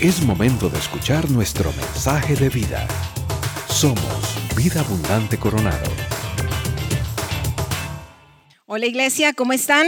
Es momento de escuchar nuestro mensaje de vida. Somos Vida Abundante Coronado. Hola iglesia, ¿cómo están?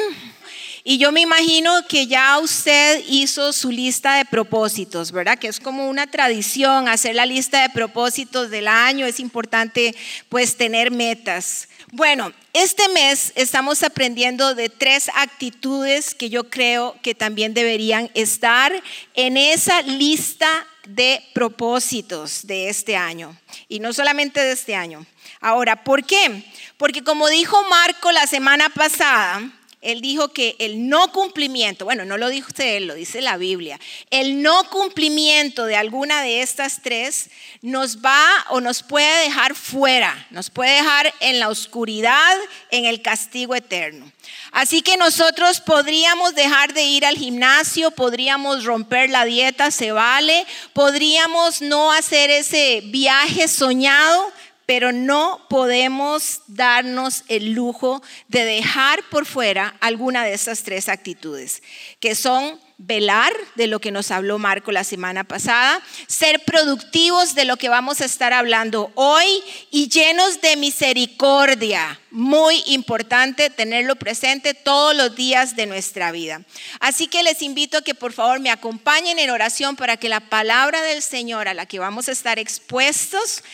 Y yo me imagino que ya usted hizo su lista de propósitos, ¿verdad? Que es como una tradición hacer la lista de propósitos del año. Es importante pues tener metas. Bueno, este mes estamos aprendiendo de tres actitudes que yo creo que también deberían estar en esa lista de propósitos de este año. Y no solamente de este año. Ahora, ¿por qué? Porque como dijo Marco la semana pasada, él dijo que el no cumplimiento, bueno, no lo dijo usted, lo dice la Biblia, el no cumplimiento de alguna de estas tres nos va o nos puede dejar fuera, nos puede dejar en la oscuridad, en el castigo eterno. Así que nosotros podríamos dejar de ir al gimnasio, podríamos romper la dieta, se vale, podríamos no hacer ese viaje soñado, pero no podemos darnos el lujo de dejar por fuera alguna de estas tres actitudes, que son velar de lo que nos habló Marco la semana pasada, ser productivos de lo que vamos a estar hablando hoy y llenos de misericordia. Muy importante tenerlo presente todos los días de nuestra vida. Así que les invito a que por favor me acompañen en oración para que la palabra del Señor a la que vamos a estar expuestos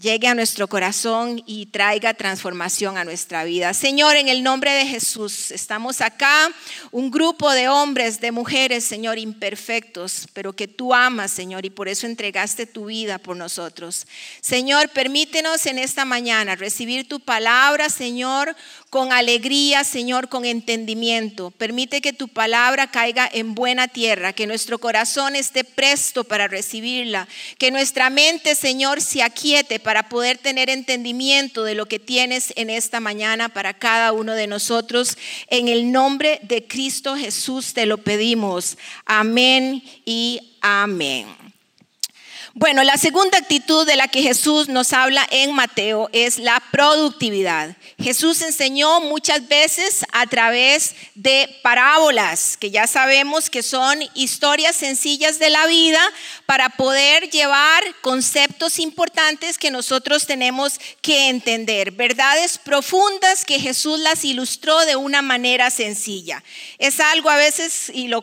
llegue a nuestro corazón y traiga transformación a nuestra vida. Señor, en el nombre de Jesús, estamos acá, un grupo de hombres, de mujeres, Señor, imperfectos, pero que tú amas, Señor, y por eso entregaste tu vida por nosotros. Señor, permítenos en esta mañana recibir tu palabra, Señor, con alegría, Señor, con entendimiento. Permite que tu palabra caiga en buena tierra, que nuestro corazón esté presto para recibirla, que nuestra mente, Señor, se aquiete para poder tener entendimiento de lo que tienes en esta mañana para cada uno de nosotros. En el nombre de Cristo Jesús te lo pedimos. Amén y amén. Bueno, la segunda actitud de la que Jesús nos habla en Mateo es la productividad. Jesús enseñó muchas veces a través de parábolas, que ya sabemos que son historias sencillas de la vida para poder llevar conceptos importantes que nosotros tenemos que entender, verdades profundas que Jesús las ilustró de una manera sencilla. Es algo a veces, y lo,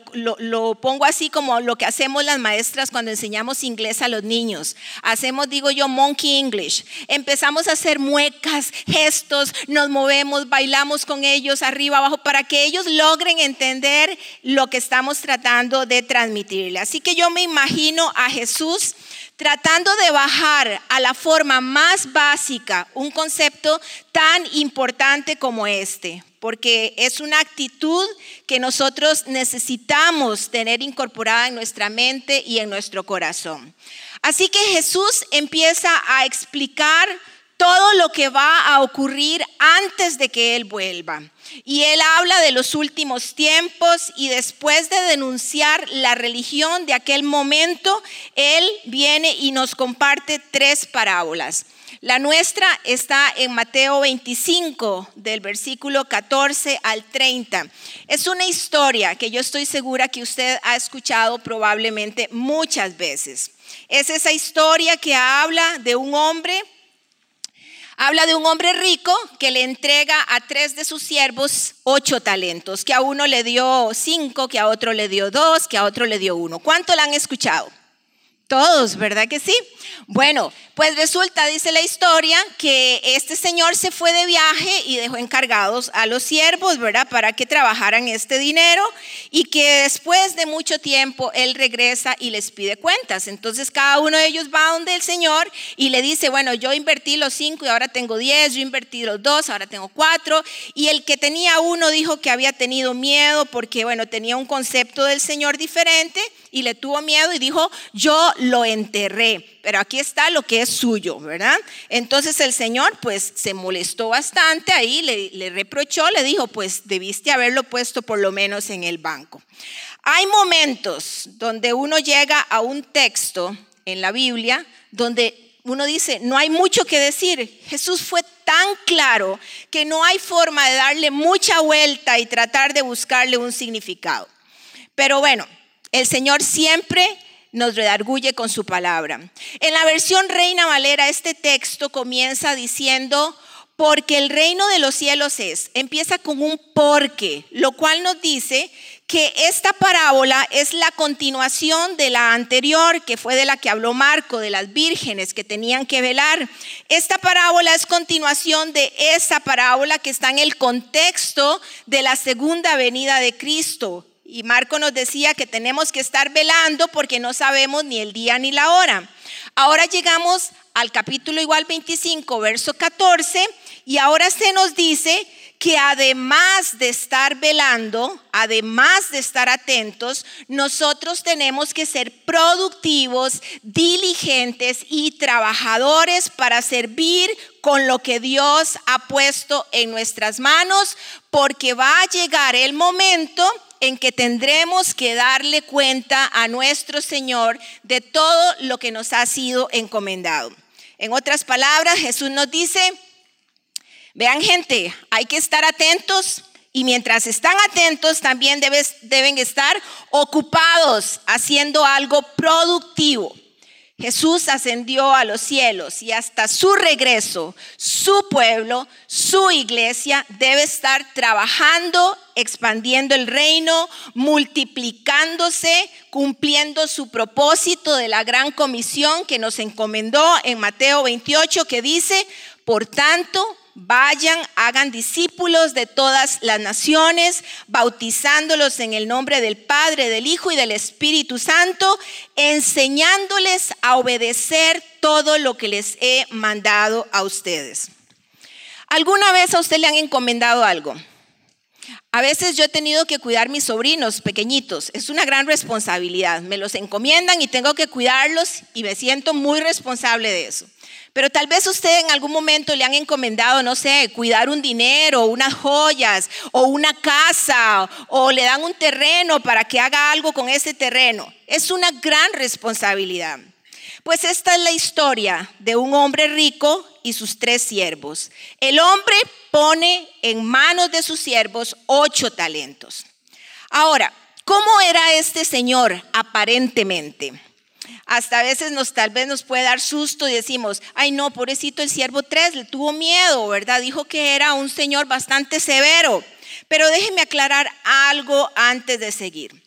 pongo así como lo que hacemos las maestras cuando enseñamos inglés a los niños. Hacemos, digo yo, monkey English. Empezamos a hacer muecas, gestos, nos movemos, bailamos con ellos arriba, abajo, para que ellos logren entender lo que estamos tratando de transmitirle. Así que yo me imagino a Jesús tratando de bajar a la forma más básica un concepto tan importante como este, porque es una actitud que nosotros necesitamos tener incorporada en nuestra mente y en nuestro corazón. Así que Jesús empieza a explicar todo lo que va a ocurrir antes de que Él vuelva. Y Él habla de los últimos tiempos y después de denunciar la religión de aquel momento, Él viene y nos comparte tres parábolas. La nuestra está en Mateo 25, del versículo 14 al 30. Es una historia que yo estoy segura que usted ha escuchado probablemente muchas veces. Es esa historia que habla de un hombre, habla de un hombre rico que le entrega a tres de sus siervos ocho talentos, que a uno le dio cinco, que a otro le dio dos, que a otro le dio uno. ¿Cuánto la han escuchado? Todos, ¿verdad que sí? Bueno, pues resulta, dice la historia, que este señor se fue de viaje y dejó encargados a los siervos, ¿verdad? Para que trabajaran este dinero y que después de mucho tiempo él regresa y les pide cuentas. Entonces cada uno de ellos va donde el señor y le dice, bueno, yo invertí los cinco y ahora tengo diez, yo invertí los dos, ahora tengo cuatro. Y el que tenía uno dijo que había tenido miedo porque, bueno, tenía un concepto del señor diferente y le tuvo miedo y dijo, yo lo enterré pero aquí está lo que es suyo, ¿verdad? Entonces el Señor pues se molestó bastante ahí, le, le reprochó, le dijo, pues debiste haberlo puesto por lo menos en el banco. Hay momentos donde uno llega a un texto en la Biblia donde uno dice, no hay mucho que decir. Jesús fue tan claro que no hay forma de darle mucha vuelta y tratar de buscarle un significado. Pero bueno, el Señor siempre nos redarguye con su palabra. En la versión Reina Valera, este texto comienza diciendo, porque el reino de los cielos es, empieza con un porque, lo cual nos dice que esta parábola es la continuación de la anterior, que fue de la que habló Marco, de las vírgenes que tenían que velar. Esta parábola es continuación de esa parábola que está en el contexto de la segunda venida de Cristo. Y Marco nos decía que tenemos que estar velando porque no sabemos ni el día ni la hora. Ahora llegamos al capítulo igual 25, verso 14, y ahora se nos dice que además de estar velando, además de estar atentos, nosotros tenemos que ser productivos, diligentes y trabajadores para servir con lo que Dios ha puesto en nuestras manos, porque va a llegar el momento en que tendremos que darle cuenta a nuestro Señor de todo lo que nos ha sido encomendado. En otras palabras, Jesús nos dice, Vean gente, hay que estar atentos y mientras están atentos también deben estar ocupados haciendo algo productivo. Jesús ascendió a los cielos y hasta su regreso, su pueblo, su iglesia debe estar trabajando, expandiendo el reino, multiplicándose, cumpliendo su propósito de la gran comisión que nos encomendó en Mateo 28, que dice, por tanto, Vayan, hagan discípulos de todas las naciones, bautizándolos en el nombre del Padre, del Hijo y del Espíritu Santo, enseñándoles a obedecer todo lo que les he mandado a ustedes. ¿Alguna vez a usted le han encomendado algo? A veces yo he tenido que cuidar mis sobrinos pequeñitos. Es una gran responsabilidad. Me los encomiendan y tengo que cuidarlos y me siento muy responsable de eso. Pero tal vez usted en algún momento le han encomendado, no sé, cuidar un dinero, unas joyas o una casa o le dan un terreno para que haga algo con ese terreno. Es una gran responsabilidad. Pues esta es la historia de un hombre rico y sus tres siervos. El hombre pone en manos de sus siervos ocho talentos. Ahora, ¿cómo era este señor aparentemente? Hasta a veces nos tal vez nos puede dar susto y decimos, ay no, pobrecito el siervo 3, le tuvo miedo, ¿verdad? Dijo que era un señor bastante severo. Pero déjeme aclarar algo antes de seguir.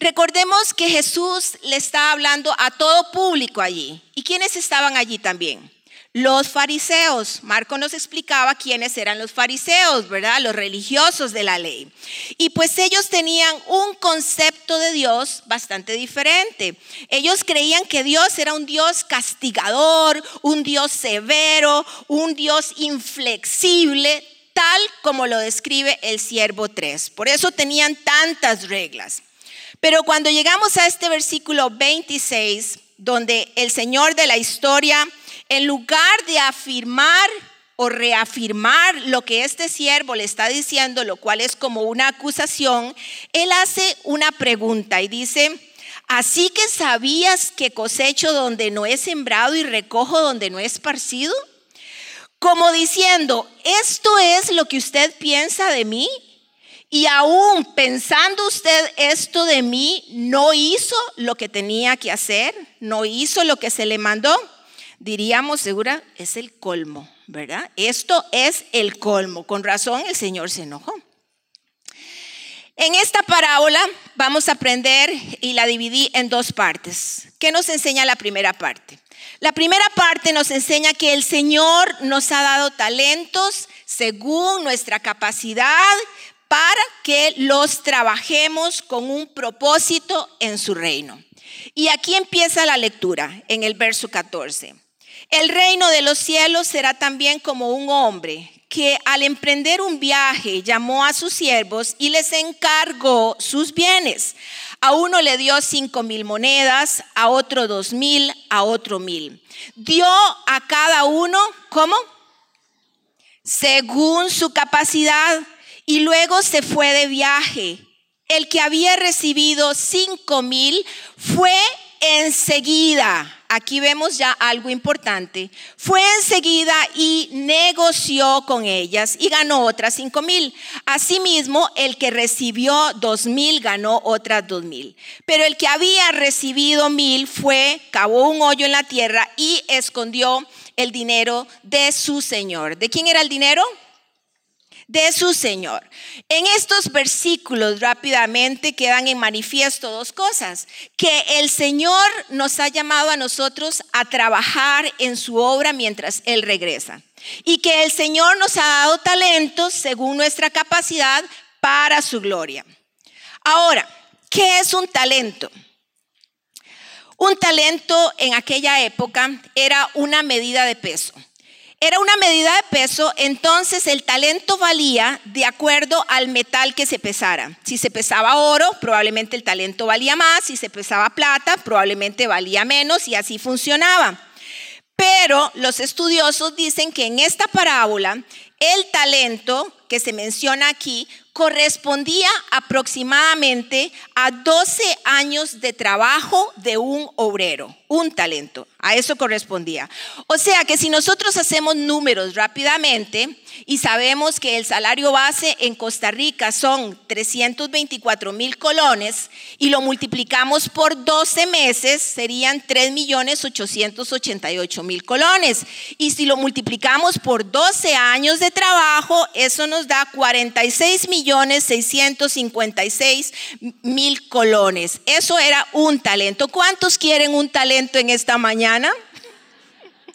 Recordemos que Jesús le está hablando a todo público allí. ¿Y quiénes estaban allí también? Los fariseos. Marco nos explicaba quiénes eran los fariseos, ¿verdad? Los religiosos de la ley. Y pues ellos tenían un concepto de Dios bastante diferente. Ellos creían que Dios era un Dios castigador, un Dios severo, un Dios inflexible, tal como lo describe el siervo 3. Por eso tenían tantas reglas. Pero cuando llegamos a este versículo 26, donde el Señor de la historia en lugar de afirmar o reafirmar lo que este siervo le está diciendo, lo cual es como una acusación, él hace una pregunta y dice, así que sabías que cosecho donde no he sembrado y recojo donde no he esparcido, como diciendo, esto es lo que usted piensa de mí. Y aún pensando usted esto de mí, no hizo lo que tenía que hacer, no hizo lo que se le mandó diríamos segura, es el colmo, ¿verdad? Esto es el colmo. Con razón el Señor se enojó. En esta parábola vamos a aprender y la dividí en dos partes. ¿Qué nos enseña la primera parte? La primera parte nos enseña que el Señor nos ha dado talentos según nuestra capacidad para que los trabajemos con un propósito en su reino. Y aquí empieza la lectura en el verso 14. El reino de los cielos será también como un hombre que al emprender un viaje llamó a sus siervos y les encargó sus bienes. A uno le dio cinco mil monedas, a otro dos mil, a otro mil. Dio a cada uno, ¿cómo? Según su capacidad. Y luego se fue de viaje. El que había recibido cinco mil fue enseguida, aquí vemos ya algo importante, fue enseguida y negoció con ellas y ganó otras cinco mil. Asimismo, el que recibió dos mil ganó otras dos mil. Pero el que había recibido mil fue, cavó un hoyo en la tierra y escondió el dinero de su señor. ¿De quién era el dinero? De su Señor. En estos versículos rápidamente quedan en manifiesto dos cosas, que el Señor nos ha llamado a nosotros a trabajar en su obra mientras Él regresa y que el Señor nos ha dado talentos según nuestra capacidad para su gloria. Ahora, ¿qué es un talento? Un talento en aquella época era una medida de peso era una medida de peso, entonces el talento valía de acuerdo al metal que se pesara. Si se pesaba oro, probablemente el talento valía más, si se pesaba plata, probablemente valía menos y así funcionaba. Pero los estudiosos dicen que en esta parábola el talento que se menciona aquí correspondía aproximadamente a 12 años de trabajo de un obrero, un talento. A eso correspondía. O sea que si nosotros hacemos números rápidamente y sabemos que el salario base en Costa Rica son 324 mil colones y lo multiplicamos por 12 meses, serían 3 millones 888 mil colones. Y si lo multiplicamos por 12 años de trabajo, eso nos da 46 millones 656 mil colones. Eso era un talento. ¿Cuántos quieren un talento en esta mañana?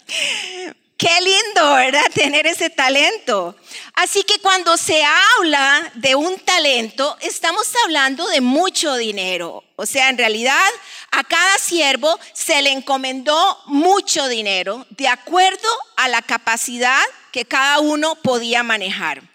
Qué lindo, ¿verdad? Tener ese talento. Así que cuando se habla de un talento, estamos hablando de mucho dinero. O sea, en realidad a cada siervo se le encomendó mucho dinero de acuerdo a la capacidad que cada uno podía manejar.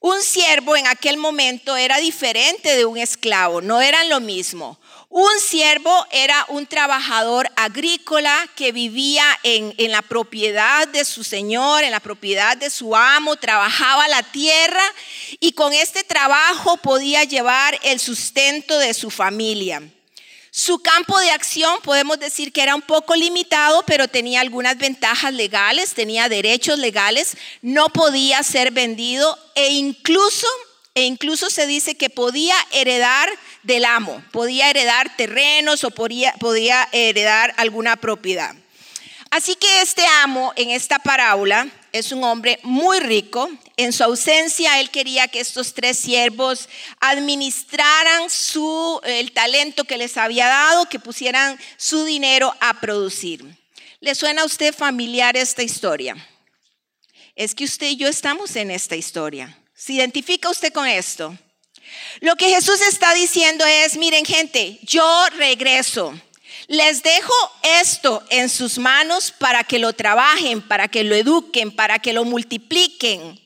Un siervo en aquel momento era diferente de un esclavo, no eran lo mismo. Un siervo era un trabajador agrícola que vivía en, la propiedad de su señor, en la propiedad de su amo, trabajaba la tierra y con este trabajo podía llevar el sustento de su familia. Su campo de acción podemos decir que era un poco limitado, pero tenía algunas ventajas legales, tenía derechos legales, no podía ser vendido e incluso, e incluso se dice que podía heredar del amo, podía heredar terrenos o podía, podía heredar alguna propiedad. Así que este amo en esta parábola es un hombre muy rico. En su ausencia, él quería que estos tres siervos administraran su, el talento que les había dado, que pusieran su dinero a producir. ¿Le suena a usted familiar esta historia? Es que usted y yo estamos en esta historia. ¿Se identifica usted con esto? Lo que Jesús está diciendo es, miren gente, yo regreso. Les dejo esto en sus manos para que lo trabajen, para que lo eduquen, para que lo multipliquen.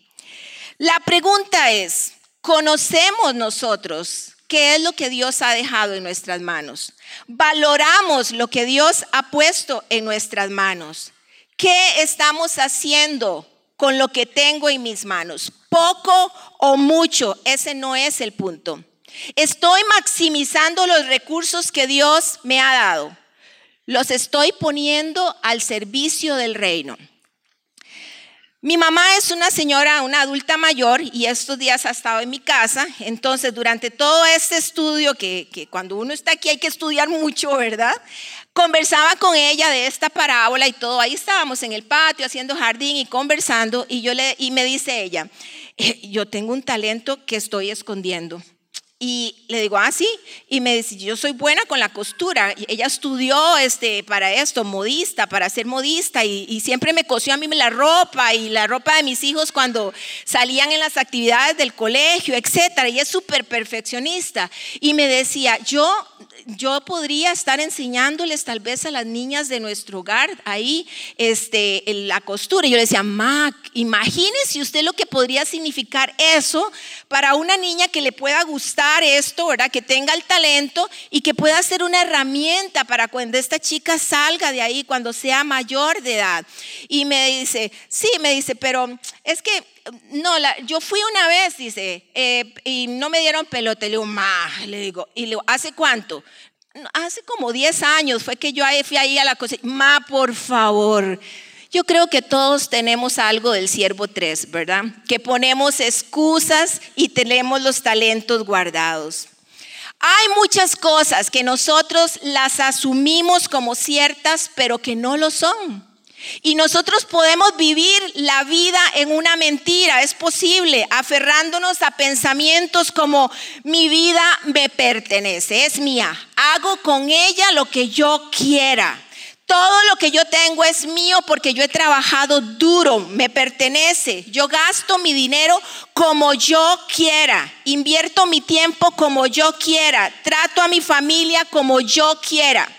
La pregunta es, ¿conocemos nosotros qué es lo que Dios ha dejado en nuestras manos? ¿Valoramos lo que Dios ha puesto en nuestras manos? ¿Qué estamos haciendo con lo que tengo en mis manos? Poco o mucho, ese no es el punto. Estoy maximizando los recursos que Dios me ha dado. Los estoy poniendo al servicio del reino. Mi mamá es una señora, una adulta mayor, y estos días ha estado en mi casa. Entonces, durante todo este estudio, que, cuando uno está aquí hay que estudiar mucho, ¿verdad? Conversaba con ella de esta parábola y todo. Ahí estábamos en el patio haciendo jardín y conversando, y, yo le, y me dice ella, eh, yo tengo un talento que estoy escondiendo. Y le digo, ah, sí. Y me dice, yo soy buena con la costura. Y ella estudió este, para esto, modista, para ser modista. Y, y, siempre me cosió a mí la ropa y la ropa de mis hijos cuando salían en las actividades del colegio, etc. Y es súper perfeccionista. Y me decía, yo yo podría estar enseñándoles tal vez a las niñas de nuestro hogar ahí este, la costura. Y yo le decía, Mac, imagínese usted lo que podría significar eso para una niña que le pueda gustar esto, ¿verdad? Que tenga el talento y que pueda ser una herramienta para cuando esta chica salga de ahí, cuando sea mayor de edad. Y me dice, sí, me dice, pero es que no, yo fui una vez, dice, eh, y no me dieron pelota. Le digo, ma, le digo, y le digo, ¿hace cuánto? hace como 10 años fue que yo fui ahí a la cosa. Ma, por favor. Yo creo que todos tenemos algo del siervo 3, ¿verdad? Que ponemos excusas y tenemos los talentos guardados. Hay muchas cosas que nosotros las asumimos como ciertas, pero que no lo son. Y nosotros podemos vivir la vida en una mentira, es posible, aferrándonos a pensamientos como mi vida me pertenece, es mía, hago con ella lo que yo quiera. Todo lo que yo tengo es mío porque yo he trabajado duro, me pertenece. Yo gasto mi dinero como yo quiera, invierto mi tiempo como yo quiera, trato a mi familia como yo quiera.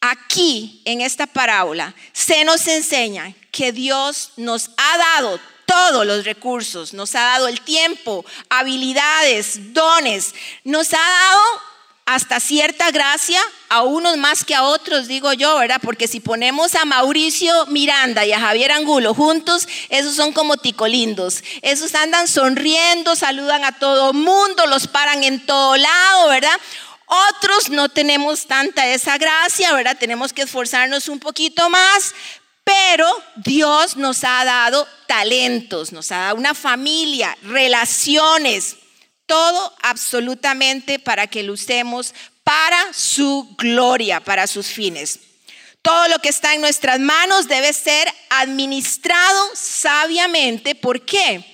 Aquí, en esta parábola, se nos enseña que Dios nos ha dado todos los recursos, nos ha dado el tiempo, habilidades, dones, nos ha dado hasta cierta gracia, a unos más que a otros, digo yo, ¿verdad? Porque si ponemos a Mauricio Miranda y a Javier Angulo juntos, esos son como ticolindos. Esos andan sonriendo, saludan a todo mundo, los paran en todo lado, ¿verdad? Otros no tenemos tanta esa gracia, ¿verdad? Tenemos que esforzarnos un poquito más, pero Dios nos ha dado talentos, nos ha dado una familia, relaciones, todo absolutamente para que lo usemos para su gloria, para sus fines. Todo lo que está en nuestras manos debe ser administrado sabiamente. ¿Por qué?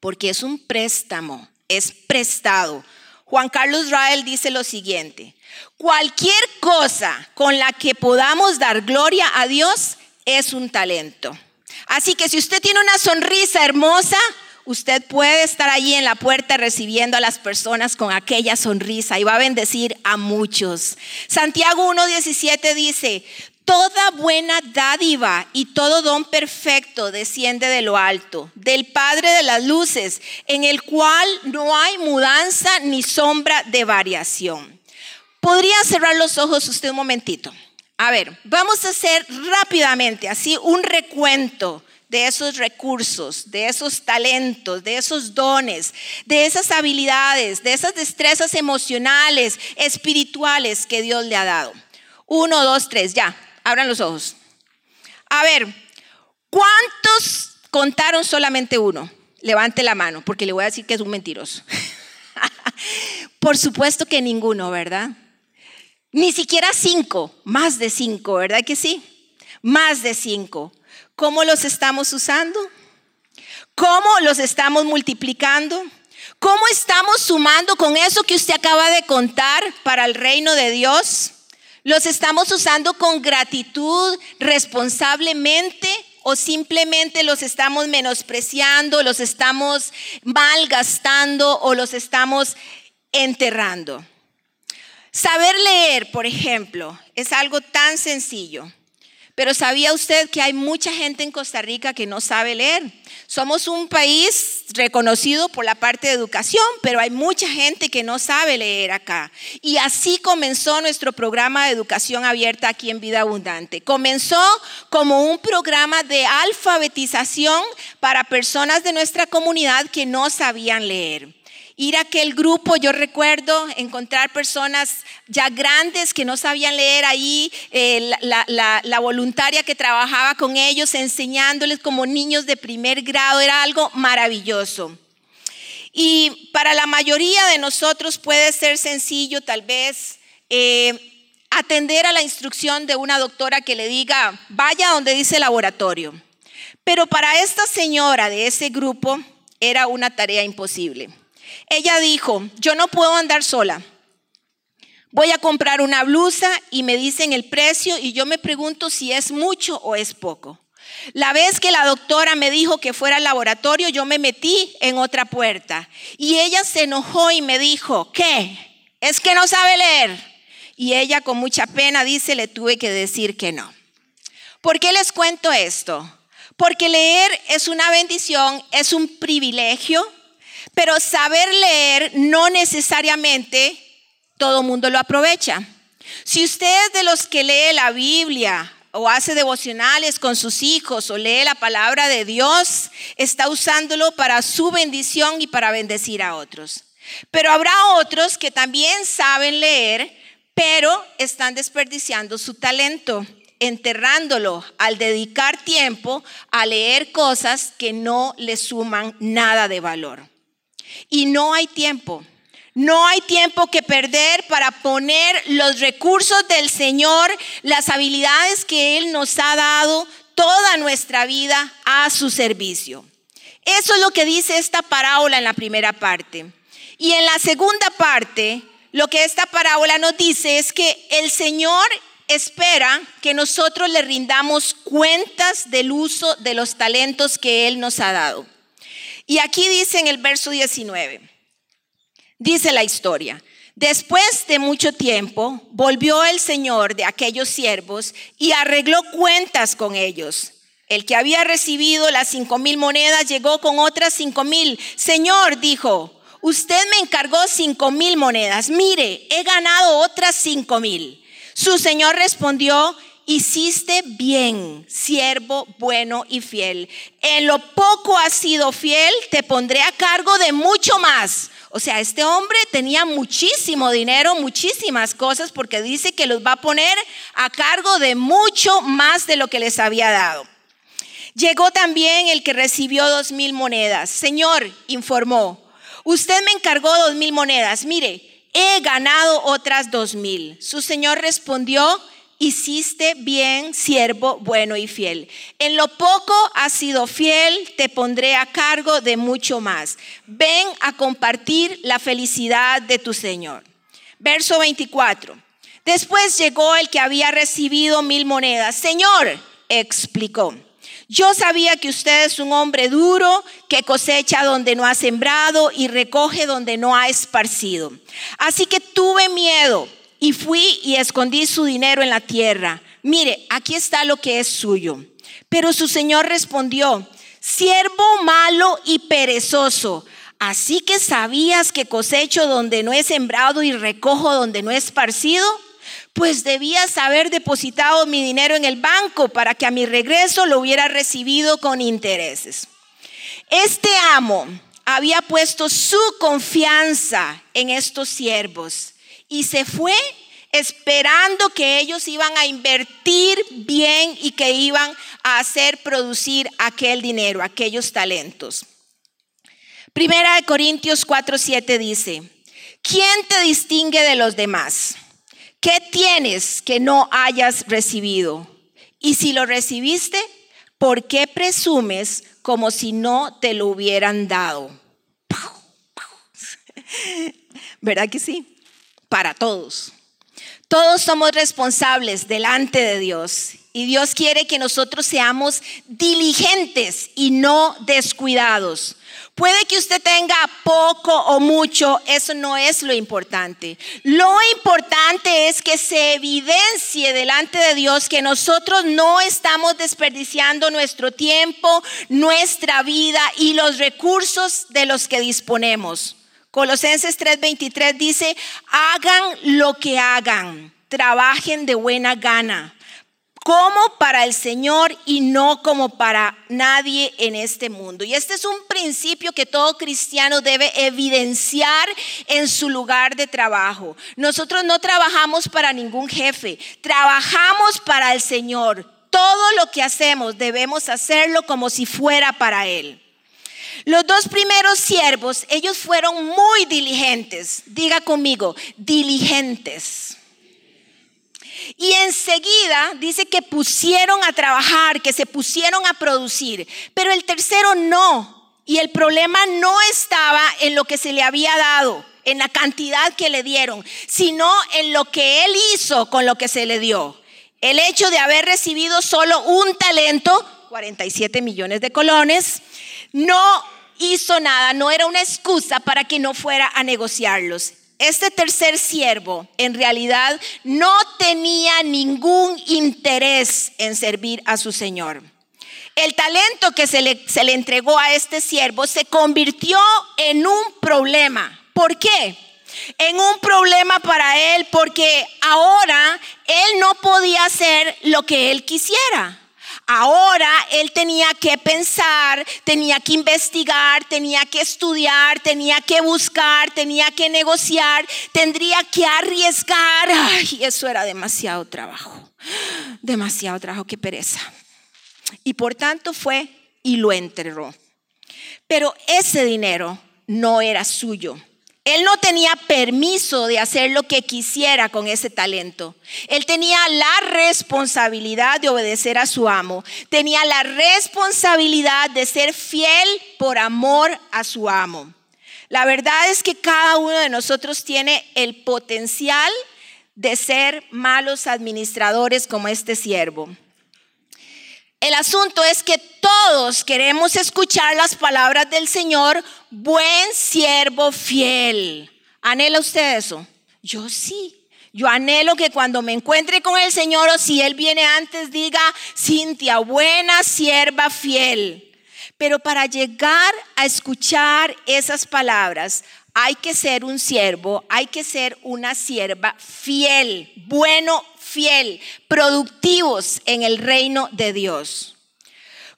Porque es un préstamo, es prestado Juan Carlos Rael dice lo siguiente, cualquier cosa con la que podamos dar gloria a Dios es un talento. Así que si usted tiene una sonrisa hermosa, usted puede estar allí en la puerta recibiendo a las personas con aquella sonrisa y va a bendecir a muchos. Santiago 1.17 dice, Toda buena dádiva y todo don perfecto desciende de lo alto, del Padre de las Luces, en el cual no hay mudanza ni sombra de variación. ¿Podría cerrar los ojos usted un momentito? A ver, vamos a hacer rápidamente así un recuento de esos recursos, de esos talentos, de esos dones, de esas habilidades, de esas destrezas emocionales, espirituales que Dios le ha dado. Uno, dos, tres, ya. Abran los ojos. A ver, ¿cuántos contaron solamente uno? Levante la mano, porque le voy a decir que es un mentiroso. Por supuesto que ninguno, ¿verdad? Ni siquiera cinco, más de cinco, ¿verdad que sí? Más de cinco. ¿Cómo los estamos usando? ¿Cómo los estamos multiplicando? ¿Cómo estamos sumando con eso que usted acaba de contar para el reino de Dios? ¿Los estamos usando con gratitud, responsablemente? ¿O simplemente los estamos menospreciando, los estamos malgastando o los estamos enterrando? Saber leer, por ejemplo, es algo tan sencillo. Pero ¿sabía usted que hay mucha gente en Costa Rica que no sabe leer? Somos un país reconocido por la parte de educación, pero hay mucha gente que no sabe leer acá. Y así comenzó nuestro programa de educación abierta aquí en Vida Abundante. Comenzó como un programa de alfabetización para personas de nuestra comunidad que no sabían leer ir a aquel grupo, yo recuerdo encontrar personas ya grandes que no sabían leer ahí, eh, la, voluntaria que trabajaba con ellos, enseñándoles como niños de primer grado, era algo maravilloso. Y para la mayoría de nosotros puede ser sencillo tal vez eh, atender a la instrucción de una doctora que le diga, vaya donde dice laboratorio. Pero para esta señora de ese grupo era una tarea imposible. Ella dijo, yo no puedo andar sola. Voy a comprar una blusa y me dicen el precio y yo me pregunto si es mucho o es poco. La vez que la doctora me dijo que fuera al laboratorio, yo me metí en otra puerta y ella se enojó y me dijo, ¿qué? ¿Es que no sabe leer? Y ella con mucha pena dice, le tuve que decir que no. ¿Por qué les cuento esto? Porque leer es una bendición, es un privilegio, pero saber leer no necesariamente todo mundo lo aprovecha. Si usted es de los que lee la Biblia o hace devocionales con sus hijos o lee la palabra de Dios, está usándolo para su bendición y para bendecir a otros. Pero habrá otros que también saben leer, pero están desperdiciando su talento, enterrándolo al dedicar tiempo a leer cosas que no le suman nada de valor. Y no hay tiempo. No hay tiempo que perder para poner los recursos del Señor, las habilidades que Él nos ha dado, toda nuestra vida a su servicio. Eso es lo que dice esta parábola en la primera parte. Y en la segunda parte, lo que esta parábola nos dice es que el Señor espera que nosotros le rindamos cuentas del uso de los talentos que Él nos ha dado. Y aquí dice en el verso 19, dice la historia, después de mucho tiempo volvió el Señor de aquellos siervos y arregló cuentas con ellos. El que había recibido las cinco mil monedas llegó con otras cinco mil. Señor, dijo, usted me encargó cinco mil monedas. Mire, he ganado otras cinco mil. Su señor respondió, hiciste bien, siervo bueno y fiel. En lo poco has sido fiel, te pondré a cargo de mucho más. O sea, este hombre tenía muchísimo dinero, muchísimas cosas, porque dice que los va a poner a cargo de mucho más de lo que les había dado. Llegó también el que recibió dos mil monedas. Señor, informó, usted me encargó dos mil monedas. Mire, he ganado otras dos mil. Su señor respondió, hiciste bien, siervo bueno y fiel. En lo poco has sido fiel, te pondré a cargo de mucho más. Ven a compartir la felicidad de tu Señor. Verso 24. Después llegó el que había recibido mil monedas. Señor, explicó yo sabía que usted es un hombre duro que cosecha donde no ha sembrado y recoge donde no ha esparcido. Así que tuve miedo y fui y escondí su dinero en la tierra. Mire, aquí está lo que es suyo. Pero su señor respondió, siervo malo y perezoso. Así que sabías que cosecho donde no he sembrado y recojo donde no he esparcido pues debías haber depositado mi dinero en el banco para que a mi regreso lo hubiera recibido con intereses. Este amo había puesto su confianza en estos siervos y se fue esperando que ellos iban a invertir bien y que iban a hacer producir aquel dinero, aquellos talentos. Primera de Corintios 4:7 dice, ¿quién te distingue de los demás? ¿Qué tienes que no hayas recibido? Y si lo recibiste, ¿por qué presumes como si no te lo hubieran dado? ¿Verdad que sí? Para todos. Todos somos responsables delante de Dios y Dios quiere que nosotros seamos diligentes y no descuidados. Puede que usted tenga poco o mucho, eso no es lo importante. Lo importante es que se evidencie delante de Dios que nosotros no estamos desperdiciando nuestro tiempo, nuestra vida y los recursos de los que disponemos. Colosenses 3:23 dice, hagan lo que hagan, trabajen de buena gana como para el Señor y no como para nadie en este mundo. Y este es un principio que todo cristiano debe evidenciar en su lugar de trabajo. Nosotros no trabajamos para ningún jefe, trabajamos para el Señor. Todo lo que hacemos debemos hacerlo como si fuera para Él. Los dos primeros siervos, ellos fueron muy diligentes. Diga conmigo, diligentes. Y enseguida dice que pusieron a trabajar, que se pusieron a producir. Pero el tercero no. Y el problema no estaba en lo que se le había dado, en la cantidad que le dieron, sino en lo que él hizo con lo que se le dio. El hecho de haber recibido solo un talento, 47 millones de colones, no hizo nada, no era una excusa para que no fuera a negociarlos este tercer siervo en realidad no tenía ningún interés en servir a su Señor. El talento que se le, se le entregó a este siervo se convirtió en un problema. ¿Por qué? En un problema para él porque ahora él no podía hacer lo que él quisiera. Ahora él tenía que pensar, tenía que investigar, tenía que estudiar, tenía que buscar, tenía que negociar, tendría que arriesgar. Ay, eso era demasiado trabajo, demasiado trabajo, qué pereza. Y por tanto fue y lo enterró. Pero ese dinero no era suyo él no tenía permiso de hacer lo que quisiera con ese talento. Él tenía la responsabilidad de obedecer a su amo. Tenía la responsabilidad de ser fiel por amor a su amo. La verdad es que cada uno de nosotros tiene el potencial de ser malos administradores como este siervo. El asunto es que todos queremos escuchar las palabras del Señor, buen siervo fiel. ¿Anhela usted eso? Yo sí. Yo anhelo que cuando me encuentre con el Señor o si Él viene antes diga, Cintia, buena sierva fiel. Pero para llegar a escuchar esas palabras, hay que ser un siervo, hay que ser una sierva fiel, bueno, fiel, productivos en el reino de Dios.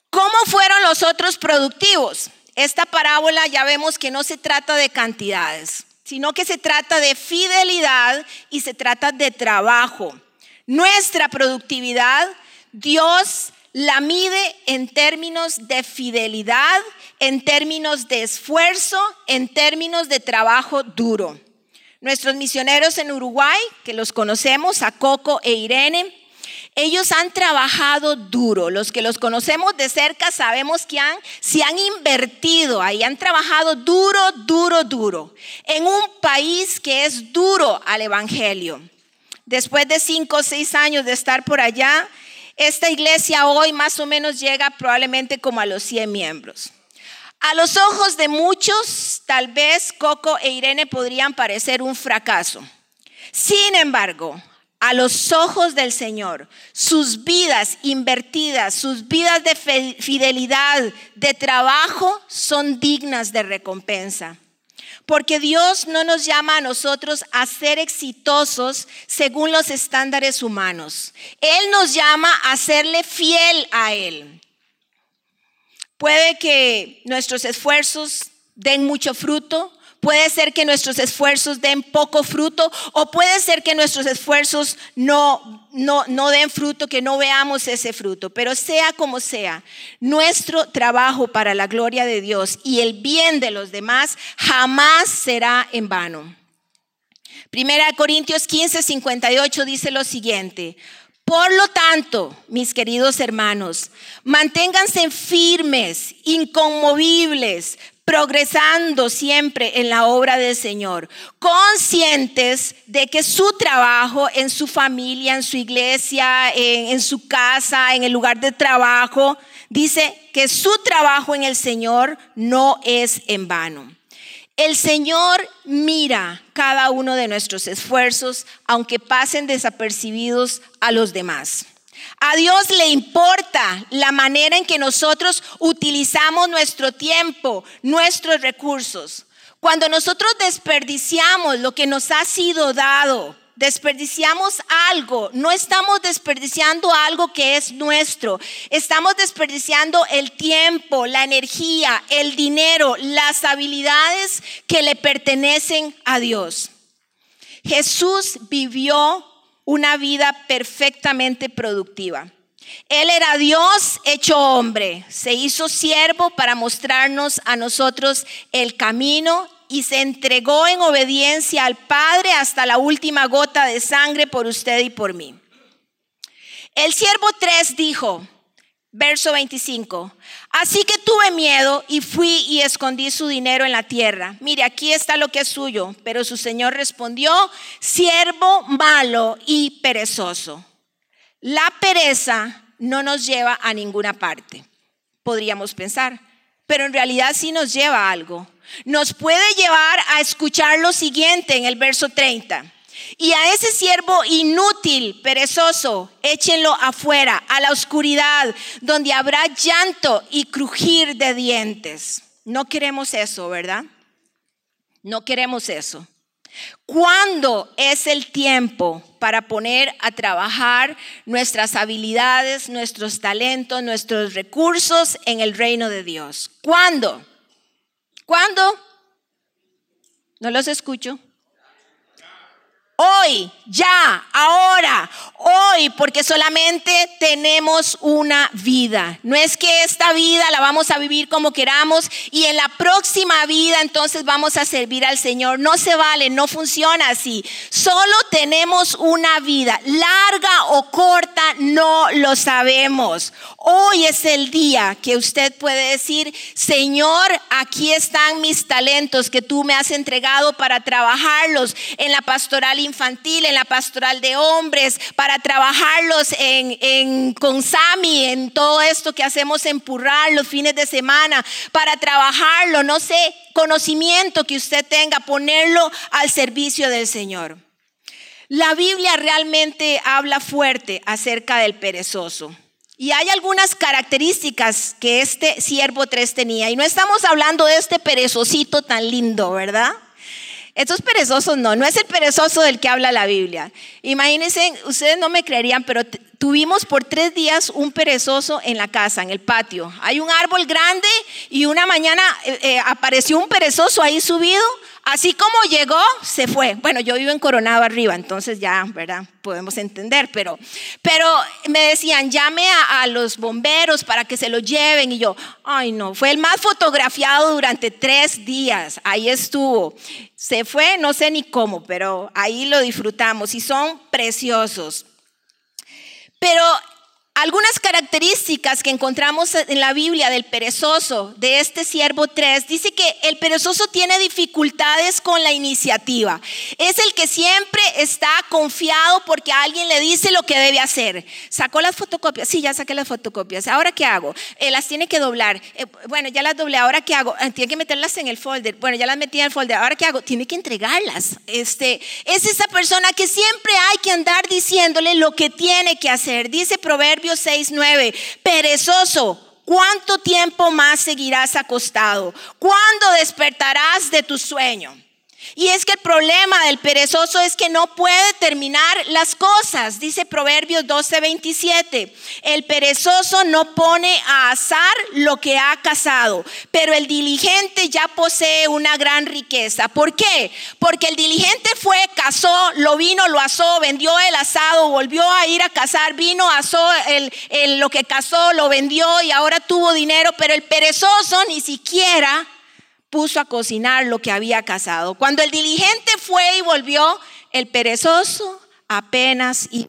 ¿Cómo fueron los otros productivos? Esta parábola ya vemos que no se trata de cantidades, sino que se trata de fidelidad y se trata de trabajo. Nuestra productividad, Dios la mide en términos de fidelidad, en términos de esfuerzo, en términos de trabajo duro. Nuestros misioneros en Uruguay, que los conocemos, a Coco e Irene, ellos han trabajado duro. Los que los conocemos de cerca sabemos que han, se han invertido ahí, han trabajado duro, duro, duro, en un país que es duro al Evangelio. Después de cinco o seis años de estar por allá, esta iglesia hoy más o menos llega probablemente como a los 100 miembros. A los ojos de muchos, tal vez Coco e Irene podrían parecer un fracaso. Sin embargo, a los ojos del Señor, sus vidas invertidas, sus vidas de fidelidad, de trabajo, son dignas de recompensa. Porque Dios no nos llama a nosotros a ser exitosos según los estándares humanos. Él nos llama a serle fiel a Él. Puede que nuestros esfuerzos den mucho fruto, puede ser que nuestros esfuerzos den poco fruto o puede ser que nuestros esfuerzos no, no, no den fruto, que no veamos ese fruto. Pero sea como sea, nuestro trabajo para la gloria de Dios y el bien de los demás jamás será en vano. Primera Corintios 15, 58 dice lo siguiente. Por lo tanto, mis queridos hermanos, manténganse firmes, inconmovibles, progresando siempre en la obra del Señor, conscientes de que su trabajo en su familia, en su iglesia, en, su casa, en el lugar de trabajo, dice que su trabajo en el Señor no es en vano. El Señor mira cada uno de nuestros esfuerzos, aunque pasen desapercibidos a los demás. A Dios le importa la manera en que nosotros utilizamos nuestro tiempo, nuestros recursos. Cuando nosotros desperdiciamos lo que nos ha sido dado, desperdiciamos algo, no estamos desperdiciando algo que es nuestro, estamos desperdiciando el tiempo, la energía, el dinero, las habilidades que le pertenecen a Dios. Jesús vivió una vida perfectamente productiva. Él era Dios hecho hombre, se hizo siervo para mostrarnos a nosotros el camino y se entregó en obediencia al Padre hasta la última gota de sangre por usted y por mí. El siervo 3 dijo, verso 25, así que tuve miedo y fui y escondí su dinero en la tierra. Mire, aquí está lo que es suyo, pero su señor respondió, siervo malo y perezoso. La pereza no nos lleva a ninguna parte, podríamos pensar, pero en realidad sí nos lleva a algo nos puede llevar a escuchar lo siguiente en el verso 30. Y a ese siervo inútil, perezoso, échenlo afuera, a la oscuridad, donde habrá llanto y crujir de dientes. No queremos eso, ¿verdad? No queremos eso. ¿Cuándo es el tiempo para poner a trabajar nuestras habilidades, nuestros talentos, nuestros recursos en el reino de Dios? ¿Cuándo? ¿Cuándo? No los escucho. Hoy, ya, ahora, hoy, porque solamente tenemos una vida. No es que esta vida la vamos a vivir como queramos y en la próxima vida entonces vamos a servir al Señor. No se vale, no funciona así. Solo tenemos una vida, larga o corta, no lo sabemos. Hoy es el día que usted puede decir, Señor, aquí están mis talentos que tú me has entregado para trabajarlos en la pastoral infantil, en la pastoral de hombres, para trabajarlos en, con Sami, en todo esto que hacemos en los fines de semana, para trabajarlo, no sé, conocimiento que usted tenga, ponerlo al servicio del Señor. La Biblia realmente habla fuerte acerca del perezoso. Y hay algunas características que este siervo 3 tenía. Y no estamos hablando de este perezosito tan lindo, ¿verdad? Estos perezosos no, no es el perezoso del que habla la Biblia. Imagínense, ustedes no me creerían, pero tuvimos por tres días un perezoso en la casa, en el patio. Hay un árbol grande y una mañana eh, eh, apareció un perezoso ahí subido Así como llegó, se fue. Bueno, yo vivo en Coronado arriba, entonces ya, ¿verdad? Podemos entender, pero, pero me decían, llame a, a, los bomberos para que se lo lleven. Y yo, ay no, fue el más fotografiado durante tres días. Ahí estuvo. Se fue, no sé ni cómo, pero ahí lo disfrutamos y son preciosos. Pero algunas características que encontramos en la Biblia del perezoso, de este siervo 3, dice que el perezoso tiene dificultades con la iniciativa. Es el que siempre está confiado porque alguien le dice lo que debe hacer. ¿Sacó las fotocopias? Sí, ya saqué las fotocopias. ¿Ahora qué hago? Eh, las tiene que doblar. Eh, bueno, ya las doblé. ¿Ahora qué hago? Eh, tiene que meterlas en el folder. Bueno, ya las metí en el folder. ¿Ahora qué hago? Tiene que entregarlas. Este, es esa persona que siempre hay que andar diciéndole lo que tiene que hacer. Dice Proverbio Proverbios 6, 9. Perezoso, ¿cuánto tiempo más seguirás acostado? ¿Cuándo despertarás de tu sueño? Y es que el problema del perezoso es que no puede terminar las cosas. Dice Proverbios 12:27. El perezoso no pone a azar lo que ha cazado, pero el diligente ya posee una gran riqueza. ¿Por qué? Porque el diligente fue, cazó, lo vino, lo asó, vendió el asado, volvió a ir a cazar, vino, asó el, lo que cazó, lo vendió y ahora tuvo dinero, pero el perezoso ni siquiera puso a cocinar lo que había cazado. Cuando el diligente fue y volvió, el perezoso apenas iba.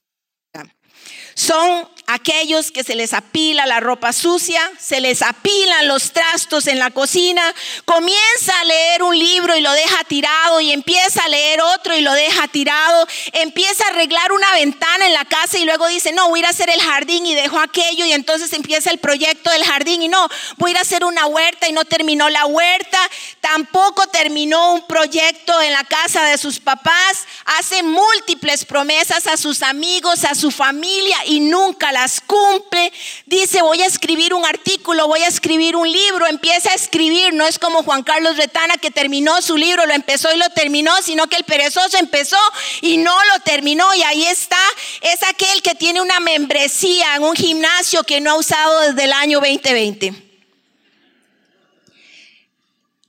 Son aquellos que se les apila la ropa sucia, se les apilan los trastos en la cocina, comienza a leer un libro y lo deja tirado y empieza a leer otro y lo deja tirado, empieza a arreglar una ventana en la casa y luego dice, no, voy a ir a hacer el jardín y dejo aquello y entonces empieza el proyecto del jardín y no, voy a ir a hacer una huerta y no terminó la huerta, tampoco terminó un proyecto en la casa de sus papás, hace múltiples promesas a sus amigos, a su familia y nunca las cumple, dice voy a escribir un artículo, voy a escribir un libro, empieza a escribir, no es como Juan Carlos Retana que terminó su libro, lo empezó y lo terminó, sino que el perezoso empezó y no lo terminó y ahí está, es aquel que tiene una membresía en un gimnasio que no ha usado desde el año 2020.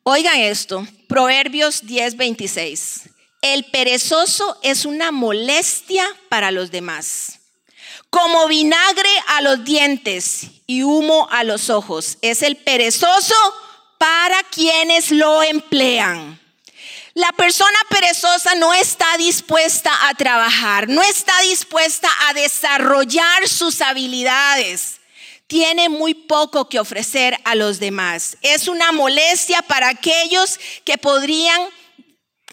Oigan esto, Proverbios 10:26. El perezoso es una molestia para los demás como vinagre a los dientes y humo a los ojos. Es el perezoso para quienes lo emplean. La persona perezosa no está dispuesta a trabajar, no está dispuesta a desarrollar sus habilidades. Tiene muy poco que ofrecer a los demás. Es una molestia para aquellos que podrían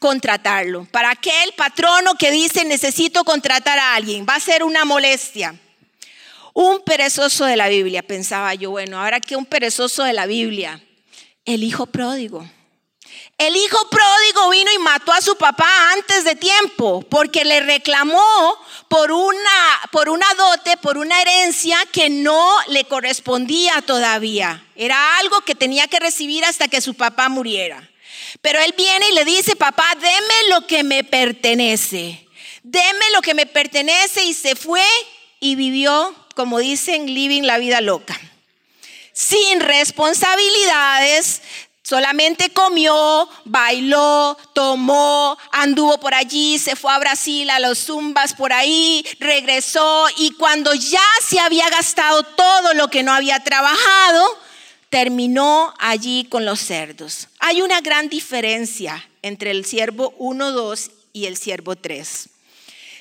contratarlo. Para aquel patrono que dice necesito contratar a alguien, va a ser una molestia. Un perezoso de la Biblia, pensaba yo, bueno, ahora que un perezoso de la Biblia, el hijo pródigo. El hijo pródigo vino y mató a su papá antes de tiempo porque le reclamó por una, por una dote, por una herencia que no le correspondía todavía. Era algo que tenía que recibir hasta que su papá muriera. Pero él viene y le dice, papá, deme lo que me pertenece. Deme lo que me pertenece y se fue y vivió, como dicen, living la vida loca. Sin responsabilidades, Solamente comió, bailó, tomó, anduvo por allí, se fue a Brasil a los zumbas por ahí, regresó y cuando ya se había gastado todo lo que no había trabajado, terminó allí con los cerdos. Hay una gran diferencia entre el siervo 1-2 y el siervo 3.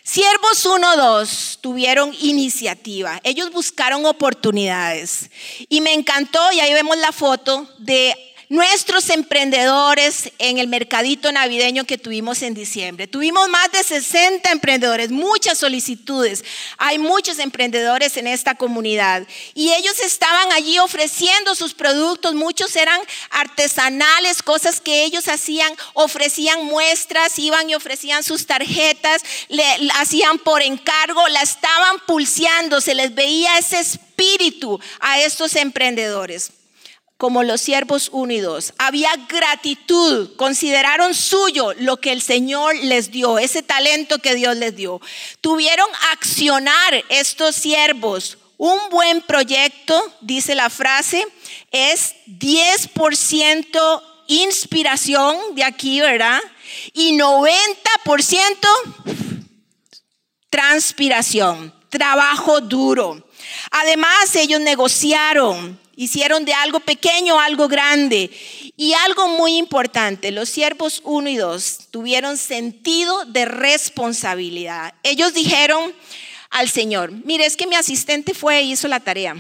Siervos 1-2 tuvieron iniciativa, ellos buscaron oportunidades y me encantó, y ahí vemos la foto de nuestros emprendedores en el mercadito navideño que tuvimos en diciembre. Tuvimos más de 60 emprendedores, muchas solicitudes. Hay muchos emprendedores en esta comunidad y ellos estaban allí ofreciendo sus productos. Muchos eran artesanales, cosas que ellos hacían, ofrecían muestras, iban y ofrecían sus tarjetas, le, hacían por encargo, la estaban pulseando, se les veía ese espíritu a estos emprendedores como los siervos unidos. Había gratitud, consideraron suyo lo que el Señor les dio, ese talento que Dios les dio. Tuvieron accionar estos siervos. Un buen proyecto, dice la frase, es 10% inspiración de aquí, ¿verdad? Y 90% transpiración, trabajo duro. Además, ellos negociaron, Hicieron de algo pequeño algo grande. Y algo muy importante, los siervos 1 y 2 tuvieron sentido de responsabilidad. Ellos dijeron al Señor, mire, es que mi asistente fue e hizo la tarea.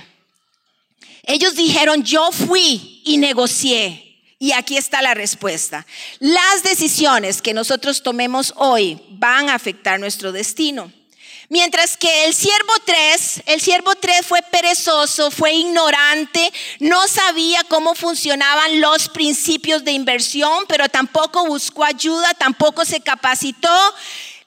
Ellos dijeron, yo fui y negocié. Y aquí está la respuesta. Las decisiones que nosotros tomemos hoy van a afectar nuestro destino. Mientras que el siervo 3, el siervo 3 fue perezoso, fue ignorante, no sabía cómo funcionaban los principios de inversión, pero tampoco buscó ayuda, tampoco se capacitó.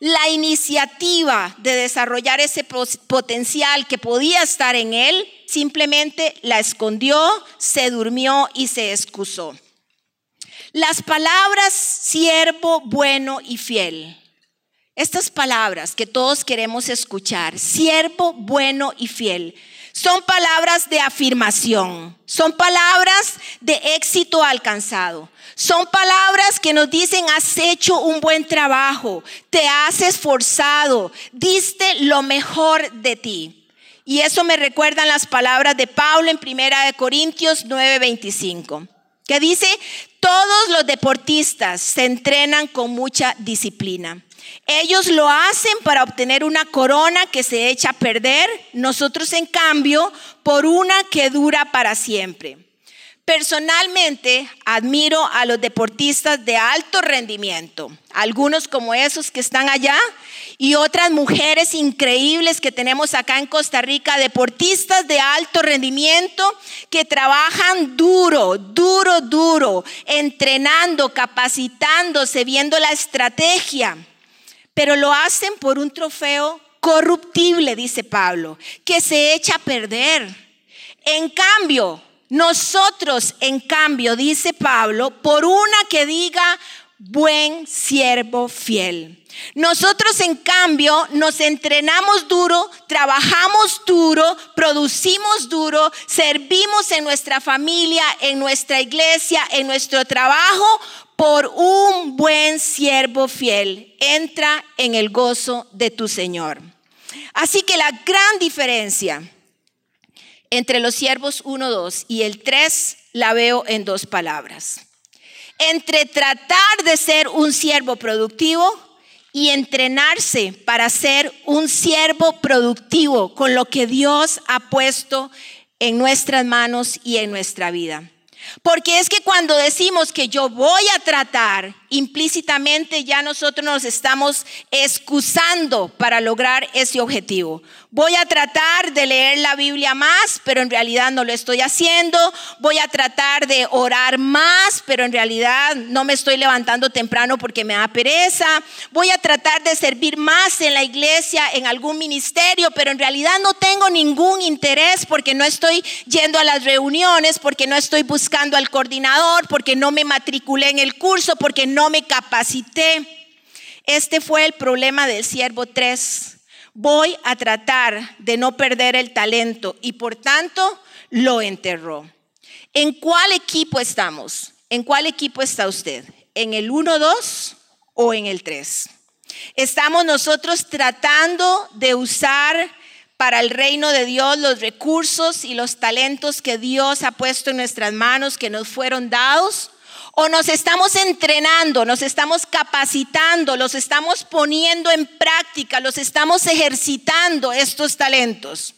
La iniciativa de desarrollar ese potencial que podía estar en él, simplemente la escondió, se durmió y se excusó. Las palabras siervo bueno y fiel estas palabras que todos queremos escuchar, siervo bueno y fiel, son palabras de afirmación, son palabras de éxito alcanzado, son palabras que nos dicen has hecho un buen trabajo, te has esforzado, diste lo mejor de ti. Y eso me recuerdan las palabras de Pablo en Primera de Corintios 9:25, que dice, todos los deportistas se entrenan con mucha disciplina. Ellos lo hacen para obtener una corona que se echa a perder, nosotros en cambio por una que dura para siempre. Personalmente admiro a los deportistas de alto rendimiento, algunos como esos que están allá y otras mujeres increíbles que tenemos acá en Costa Rica, deportistas de alto rendimiento que trabajan duro, duro, duro, entrenando, capacitándose, viendo la estrategia pero lo hacen por un trofeo corruptible, dice Pablo, que se echa a perder. En cambio, nosotros, en cambio, dice Pablo, por una que diga buen siervo fiel. Nosotros, en cambio, nos entrenamos duro, trabajamos duro, producimos duro, servimos en nuestra familia, en nuestra iglesia, en nuestro trabajo, por un buen siervo fiel, entra en el gozo de tu Señor. Así que la gran diferencia entre los siervos 1, 2 y el 3 la veo en dos palabras. Entre tratar de ser un siervo productivo y entrenarse para ser un siervo productivo con lo que Dios ha puesto en nuestras manos y en nuestra vida. Porque es que cuando decimos que yo voy a tratar implícitamente ya nosotros nos estamos excusando para lograr ese objetivo. Voy a tratar de leer la Biblia más, pero en realidad no lo estoy haciendo. Voy a tratar de orar más, pero en realidad no me estoy levantando temprano porque me da pereza. Voy a tratar de servir más en la iglesia, en algún ministerio, pero en realidad no tengo ningún interés porque no estoy yendo a las reuniones, porque no estoy buscando al coordinador, porque no me matriculé en el curso, porque no me capacité. Este fue el problema del siervo 3 voy a tratar de no perder el talento y por tanto lo enterró. ¿En cuál equipo estamos? ¿En cuál equipo está usted? ¿En el 1, 2 o en el 3? Estamos nosotros tratando de usar para el reino de Dios los recursos y los talentos que Dios ha puesto en nuestras manos, que nos fueron dados, o nos estamos entrenando, nos estamos capacitando, los estamos poniendo en práctica, los estamos ejercitando estos talentos.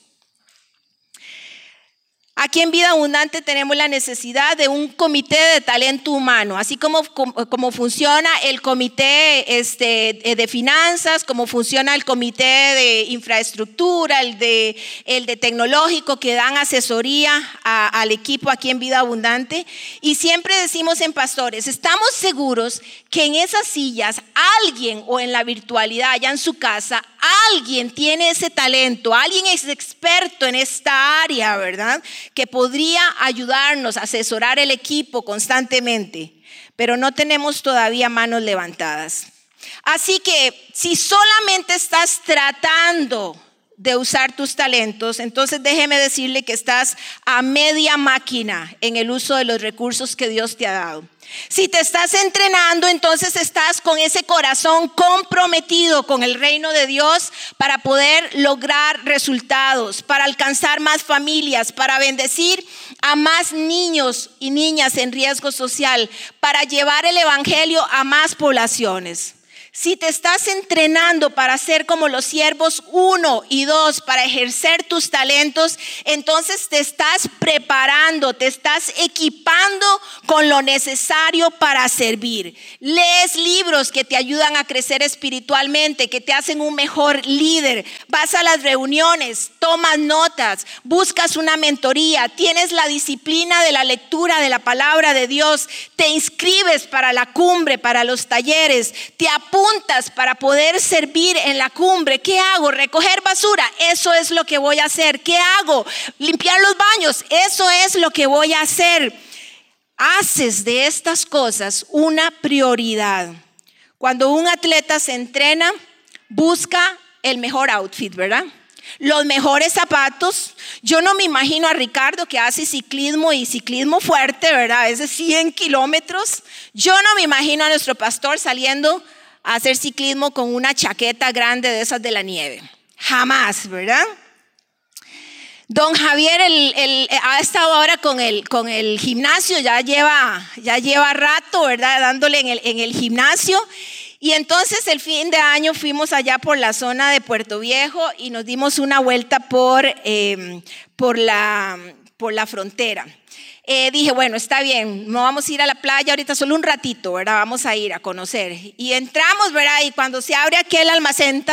Aquí en Vida Abundante tenemos la necesidad de un comité de talento humano, así como, como, funciona el comité este, de finanzas, como funciona el comité de infraestructura, el de, el de tecnológico que dan asesoría al equipo aquí en Vida Abundante. Y siempre decimos en pastores, estamos seguros que en esas sillas alguien o en la virtualidad, allá en su casa, alguien tiene ese talento, alguien es experto en esta área, ¿verdad? Que podría ayudarnos a asesorar el equipo constantemente, pero no tenemos todavía manos levantadas. Así que si solamente estás tratando de usar tus talentos, entonces déjeme decirle que estás a media máquina en el uso de los recursos que Dios te ha dado. Si te estás entrenando, entonces estás con ese corazón comprometido con el reino de Dios para poder lograr resultados, para alcanzar más familias, para bendecir a más niños y niñas en riesgo social, para llevar el Evangelio a más poblaciones. Si te estás entrenando para ser como los siervos uno y dos, para ejercer tus talentos, entonces te estás preparando, te estás equipando con lo necesario para servir. Lees libros que te ayudan a crecer espiritualmente, que te hacen un mejor líder. Vas a las reuniones, tomas notas, buscas una mentoría, tienes la disciplina de la lectura de la palabra de Dios, te inscribes para la cumbre, para los talleres, te apuntas para poder servir en la cumbre. ¿Qué hago? Recoger basura. Eso es lo que voy a hacer. ¿Qué hago? Limpiar los baños. Eso es lo que voy a hacer. Haces de estas cosas una prioridad. Cuando un atleta se entrena, busca el mejor outfit, ¿verdad? los mejores zapatos. Yo no me imagino a Ricardo que hace ciclismo y ciclismo fuerte, ¿verdad? Es de 100 kilómetros. Yo no me imagino a nuestro pastor saliendo hacer ciclismo con una chaqueta grande de esas de la nieve. Jamás, ¿verdad? Don Javier ha estado ahora con el, con el gimnasio, ya lleva, ya lleva rato, ¿verdad? Dándole en el, en el gimnasio. Y entonces el fin de año fuimos allá por la zona de Puerto Viejo y nos dimos una vuelta por, eh, por, la, por la frontera. Eh, dije, bueno, está bien, no vamos a ir a la playa ahorita solo un ratito, ¿verdad? Vamos a ir a conocer. Y entramos, ¿verdad? Y cuando se abre aquel almacén,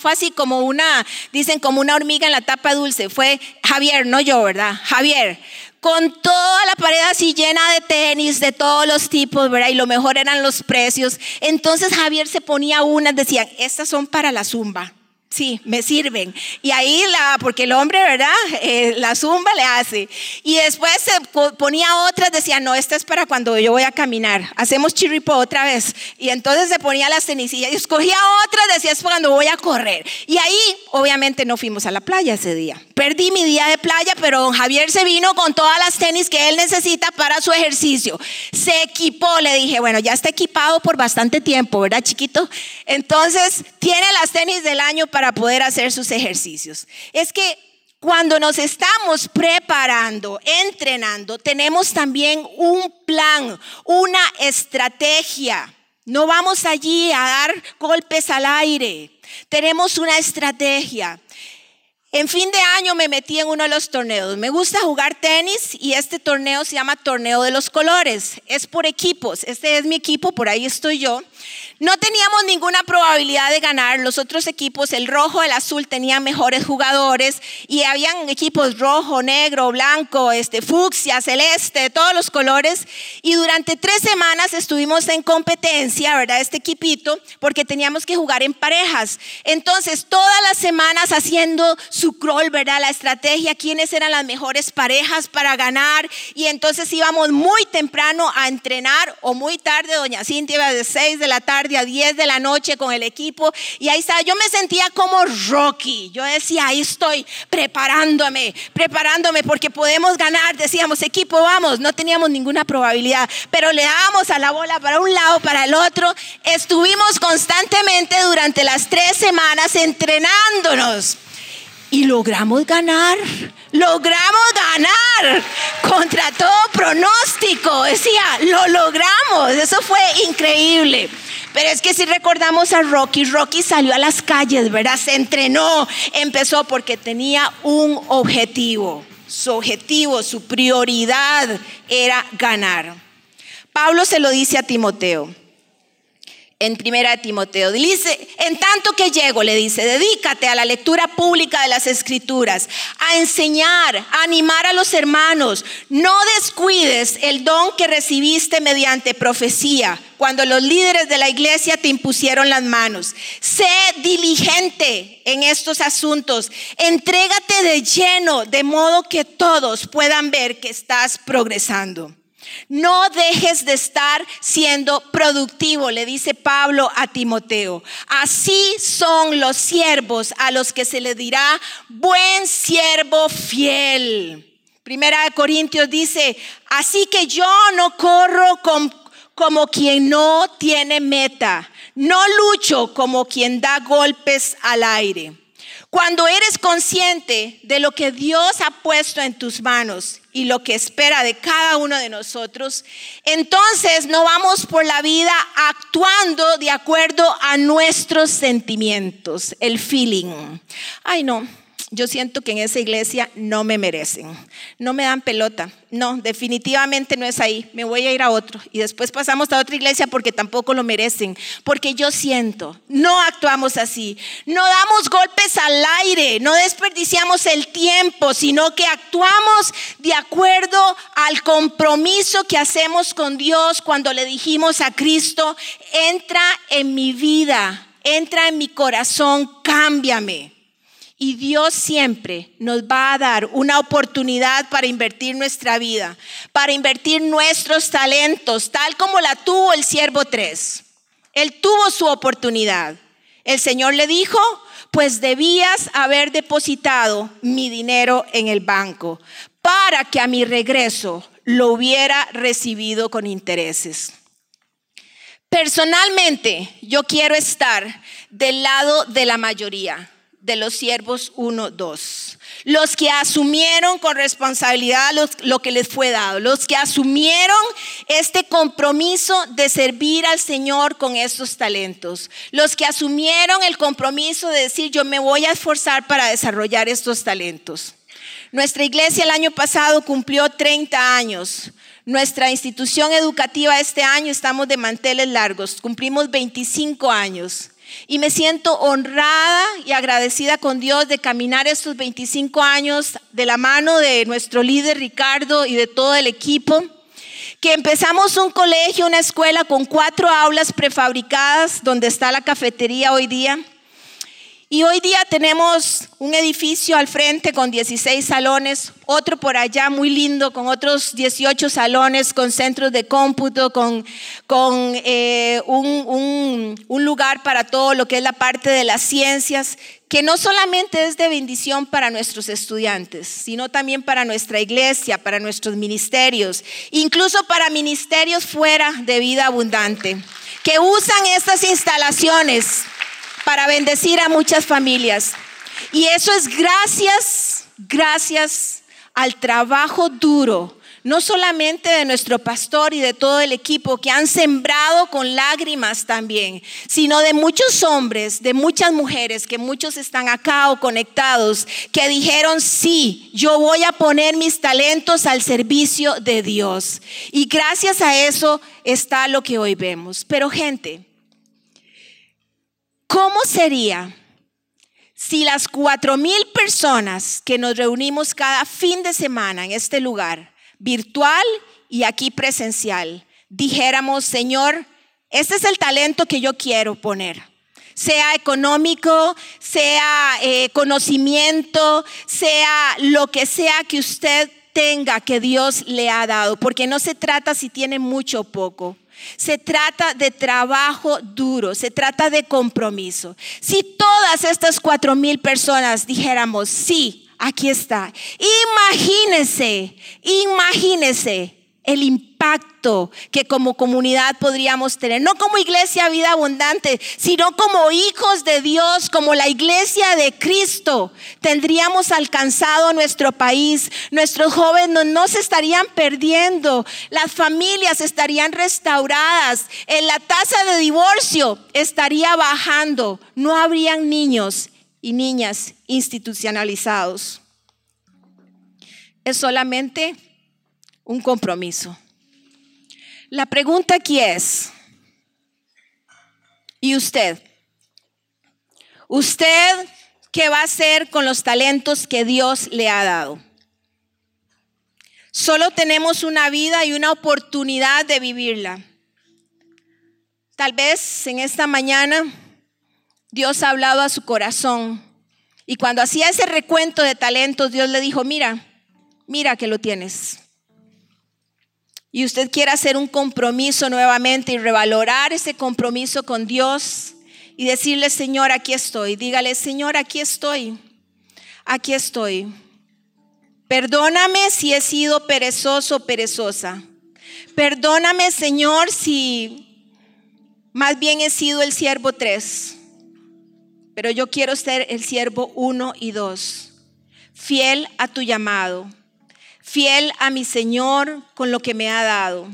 fue así como una, dicen como una hormiga en la tapa dulce. Fue Javier, no yo, ¿verdad? Javier con toda la pared así llena de tenis de todos los tipos, ¿verdad? Y lo mejor eran los precios. Entonces Javier se ponía unas, decían, estas son para la zumba. Sí, me sirven. Y ahí la, porque el hombre, ¿verdad? Eh, la zumba le hace. Y después se ponía otras, decía, no, esta es para cuando yo voy a caminar. Hacemos chiripo otra vez. Y entonces se ponía las cenicillas y escogía otras, decía, es para cuando voy a correr. Y ahí, obviamente, no fuimos a la playa ese día. Perdí mi día de playa, pero don Javier se vino con todas las tenis que él necesita para su ejercicio. Se equipó, le dije, bueno, ya está equipado por bastante tiempo, ¿verdad, chiquito? Entonces, tiene las tenis del año para poder hacer sus ejercicios. Es que cuando nos estamos preparando, entrenando, tenemos también un plan, una estrategia. No vamos allí a dar golpes al aire. Tenemos una estrategia. En fin de año me metí en uno de los torneos. Me gusta jugar tenis y este torneo se llama Torneo de los Colores. Es por equipos. Este es mi equipo, por ahí estoy yo. No teníamos ninguna probabilidad de ganar. Los otros equipos, el rojo, el azul, tenían mejores jugadores y habían equipos rojo, negro, blanco, este, fucsia, celeste, todos los colores. Y durante tres semanas estuvimos en competencia, ¿verdad? Este equipito, porque teníamos que jugar en parejas. Entonces, todas las semanas haciendo su crawl, ¿verdad? La estrategia, quiénes eran las mejores parejas para ganar. Y entonces íbamos muy temprano a entrenar o muy tarde, doña Cintia de 6 de la tarde a 10 de la noche con el equipo. Y ahí estaba, yo me sentía como Rocky. Yo decía, ahí estoy preparándome, preparándome porque podemos ganar. Decíamos, equipo, vamos. No teníamos ninguna probabilidad, pero le dábamos a la bola para un lado, para el otro. Estuvimos constantemente durante las tres semanas entrenándonos y logramos ganar. Logramos ganar contra todo pronóstico. Decía, lo logramos. Eso fue increíble. Pero es que si recordamos a Rocky, Rocky salió a las calles, ¿verdad? Se entrenó, empezó porque tenía un objetivo. Su objetivo, su prioridad era ganar. Pablo se lo dice a Timoteo en primera Timoteo. Dice, en tanto que llego, le dice, dedícate a la lectura pública de las escrituras, a enseñar, a animar a los hermanos. No descuides el don que recibiste mediante profecía, cuando los líderes de la iglesia te impusieron las manos. Sé diligente en estos asuntos. Entrégate de lleno, de modo que todos puedan ver que estás progresando. No dejes de estar siendo productivo, le dice Pablo a Timoteo. Así son los siervos a los que se le dirá buen siervo fiel. Primera de Corintios dice, así que yo no corro como quien no tiene meta, no lucho como quien da golpes al aire. Cuando eres consciente de lo que Dios ha puesto en tus manos y lo que espera de cada uno de nosotros, entonces no vamos por la vida actuando de acuerdo a nuestros sentimientos, el feeling. Ay, no, yo siento que en esa iglesia no me merecen, no me dan pelota. No, definitivamente no es ahí. Me voy a ir a otro. Y después pasamos a otra iglesia porque tampoco lo merecen. Porque yo siento, no actuamos así. No damos golpes al aire, no desperdiciamos el tiempo, sino que actuamos de acuerdo al compromiso que hacemos con Dios cuando le dijimos a Cristo, entra en mi vida, entra en mi corazón, cámbiame. Y Dios siempre nos va a dar una oportunidad para invertir nuestra vida, para invertir nuestros talentos, tal como la tuvo el siervo 3. Él tuvo su oportunidad. El Señor le dijo, pues debías haber depositado mi dinero en el banco para que a mi regreso lo hubiera recibido con intereses. Personalmente, yo quiero estar del lado de la mayoría de los siervos 1, 2. Los que asumieron con responsabilidad lo que les fue dado. Los que asumieron este compromiso de servir al Señor con estos talentos. Los que asumieron el compromiso de decir yo me voy a esforzar para desarrollar estos talentos. Nuestra iglesia el año pasado cumplió 30 años. Nuestra institución educativa este año estamos de manteles largos. Cumplimos 25 años. Y me siento honrada y agradecida con Dios de caminar estos 25 años de la mano de nuestro líder Ricardo y de todo el equipo. Que empezamos un colegio, una escuela con cuatro aulas prefabricadas donde está la cafetería hoy día y hoy día tenemos un edificio al frente con 16 salones, otro por allá muy lindo con otros 18 salones, con centros de cómputo, con, con eh, un, un lugar para todo lo que es la parte de las ciencias, que no solamente es de bendición para nuestros estudiantes, sino también para nuestra iglesia, para nuestros ministerios, incluso para ministerios fuera de vida abundante, que usan estas instalaciones para bendecir a muchas familias. Y eso es gracias, gracias al trabajo duro, no solamente de nuestro pastor y de todo el equipo que han sembrado con lágrimas también, sino de muchos hombres, de muchas mujeres, que muchos están acá o conectados, que dijeron, sí, yo voy a poner mis talentos al servicio de Dios. Y gracias a eso está lo que hoy vemos. Pero gente, ¿cómo sería? si las cuatro mil personas que nos reunimos cada fin de semana en este lugar, virtual y aquí presencial, dijéramos, Señor, este es el talento que yo quiero poner. Sea económico, sea eh, conocimiento, sea lo que sea que usted tenga que Dios le ha dado, porque no se trata si tiene mucho o poco. Se trata de trabajo duro, se trata de compromiso. Si todas estas cuatro mil personas dijéramos, sí, aquí está, imagínese, imagínese el impacto que como comunidad podríamos tener, no como iglesia vida abundante, sino como hijos de Dios, como la iglesia de Cristo, tendríamos alcanzado nuestro país, nuestros jóvenes no se estarían perdiendo, las familias estarían restauradas, en la tasa de divorcio estaría bajando, no habrían niños y niñas institucionalizados. Es solamente un compromiso. La pregunta aquí es, ¿y usted? ¿Usted qué va a hacer con los talentos que Dios le ha dado? Solo tenemos una vida y una oportunidad de vivirla. Tal vez en esta mañana Dios ha hablado a su corazón y cuando hacía ese recuento de talentos, Dios le dijo, mira, mira que lo tienes y usted quiere hacer un compromiso nuevamente y revalorar ese compromiso con Dios y decirle, Señor, aquí estoy. Dígale, Señor, aquí estoy. Aquí estoy. Perdóname si he sido perezoso o perezosa. Perdóname, Señor, si más bien he sido el siervo tres. Pero yo quiero ser el siervo uno y dos. Fiel a tu llamado fiel a mi Señor con lo que me ha dado,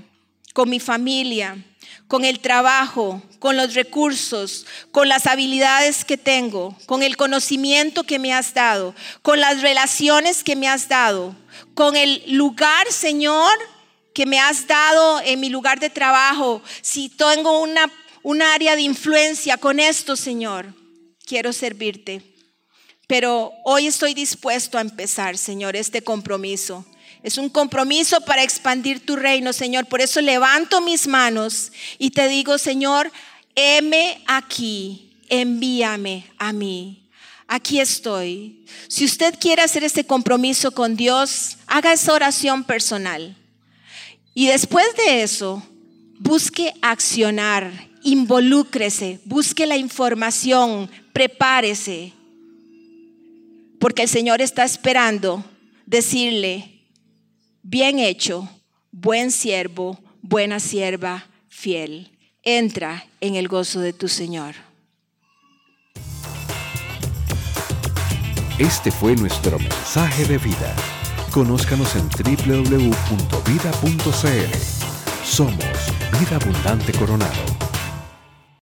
con mi familia, con el trabajo, con los recursos, con las habilidades que tengo, con el conocimiento que me has dado, con las relaciones que me has dado, con el lugar, Señor, que me has dado en mi lugar de trabajo. Si tengo una, un área de influencia con esto, Señor, quiero servirte. Pero hoy estoy dispuesto a empezar, Señor, este compromiso. Es un compromiso para expandir tu reino, Señor. Por eso levanto mis manos y te digo, Señor, heme aquí, envíame a mí. Aquí estoy. Si usted quiere hacer este compromiso con Dios, haga esa oración personal. Y después de eso, busque accionar, involúcrese, busque la información, prepárese. Porque el Señor está esperando decirle, Bien hecho, buen siervo, buena sierva, fiel. Entra en el gozo de tu Señor. Este fue nuestro mensaje de vida. Conózcanos en www.vida.cl. Somos Vida Abundante Coronado.